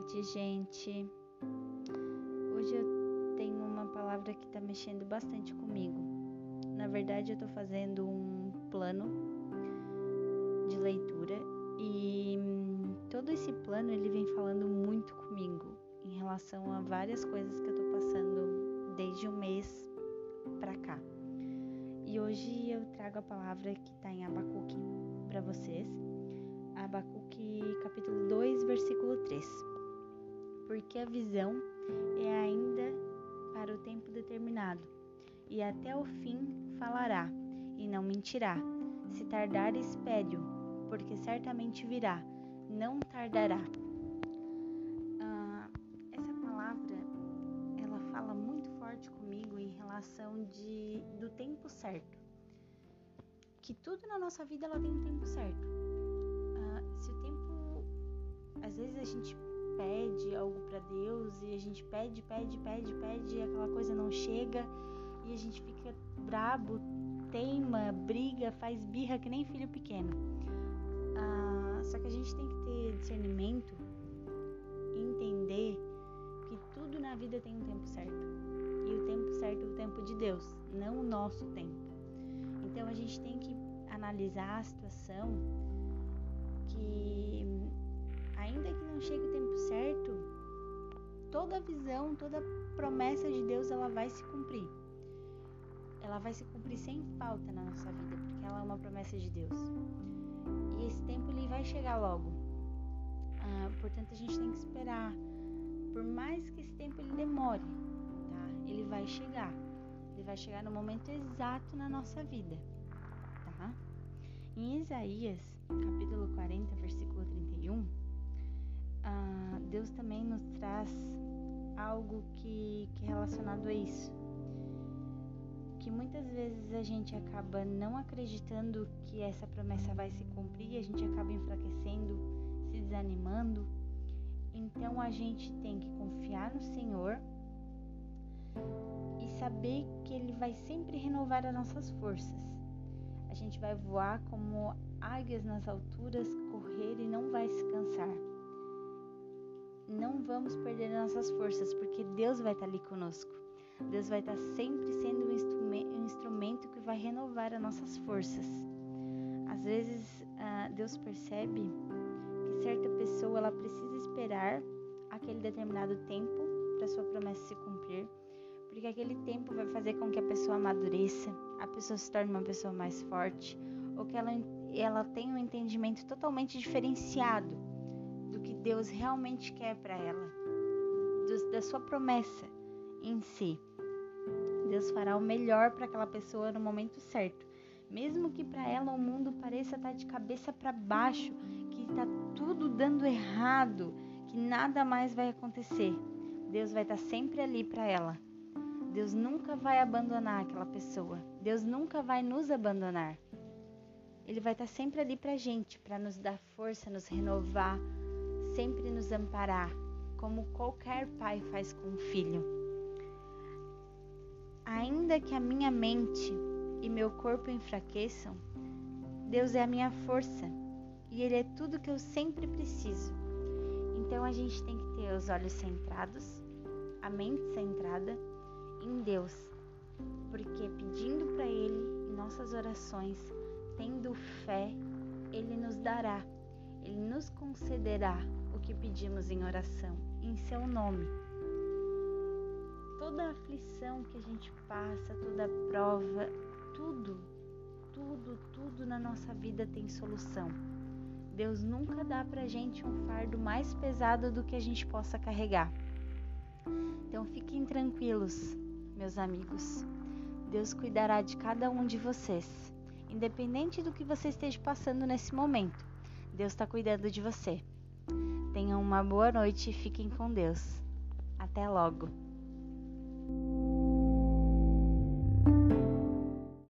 noite, gente. Hoje eu tenho uma palavra que tá mexendo bastante comigo. Na verdade, eu tô fazendo um plano de leitura e todo esse plano ele vem falando muito comigo em relação a várias coisas que eu tô passando desde um mês pra cá. E hoje eu trago a palavra que tá em Abacuque para vocês. Abacuque capítulo 2, versículo 3 porque a visão é ainda para o tempo determinado, e até o fim falará, e não mentirá. Se tardar, espere-o, porque certamente virá, não tardará. Ah, essa palavra, ela fala muito forte comigo em relação de, do tempo certo. Que tudo na nossa vida ela tem um tempo certo. Ah, se o tempo, às vezes a gente pede algo para Deus e a gente pede, pede, pede, pede e aquela coisa não chega e a gente fica brabo, teima, briga, faz birra que nem filho pequeno. Ah, só que a gente tem que ter discernimento entender que tudo na vida tem um tempo certo. E o tempo certo é o tempo de Deus, não o nosso tempo. Então a gente tem que analisar a situação que ainda que não chegue o tempo certo, toda visão, toda promessa de Deus, ela vai se cumprir. Ela vai se cumprir sem falta na nossa vida, porque ela é uma promessa de Deus. E esse tempo ele vai chegar logo. Ah, portanto, a gente tem que esperar. Por mais que esse tempo ele demore, tá? Ele vai chegar. Ele vai chegar no momento exato na nossa vida, tá? Em Isaías, capítulo 40, versículo 31, traz algo que, que é relacionado a isso. Que muitas vezes a gente acaba não acreditando que essa promessa vai se cumprir, a gente acaba enfraquecendo, se desanimando. Então a gente tem que confiar no Senhor e saber que Ele vai sempre renovar as nossas forças. A gente vai voar como águias nas alturas, correr e não vai se cansar não vamos perder nossas forças, porque Deus vai estar ali conosco. Deus vai estar sempre sendo um instrumento que vai renovar as nossas forças. Às vezes, uh, Deus percebe que certa pessoa ela precisa esperar aquele determinado tempo para sua promessa se cumprir, porque aquele tempo vai fazer com que a pessoa amadureça, a pessoa se torne uma pessoa mais forte, ou que ela, ela tenha um entendimento totalmente diferenciado Deus realmente quer para ela, do, da sua promessa em si. Deus fará o melhor para aquela pessoa no momento certo, mesmo que para ela o mundo pareça estar tá de cabeça para baixo, que está tudo dando errado, que nada mais vai acontecer. Deus vai estar tá sempre ali para ela. Deus nunca vai abandonar aquela pessoa. Deus nunca vai nos abandonar. Ele vai estar tá sempre ali para gente, para nos dar força, nos renovar, sempre nos amparar, como qualquer pai faz com o filho. Ainda que a minha mente e meu corpo enfraqueçam, Deus é a minha força e Ele é tudo que eu sempre preciso. Então a gente tem que ter os olhos centrados, a mente centrada em Deus, porque pedindo para Ele em nossas orações, tendo fé, Ele nos dará, Ele nos concederá que pedimos em oração, em seu nome. Toda aflição que a gente passa, toda prova, tudo, tudo, tudo na nossa vida tem solução. Deus nunca dá pra gente um fardo mais pesado do que a gente possa carregar. Então fiquem tranquilos, meus amigos. Deus cuidará de cada um de vocês, independente do que você esteja passando nesse momento. Deus está cuidando de você. Tenham uma boa noite e fiquem com Deus. Até logo!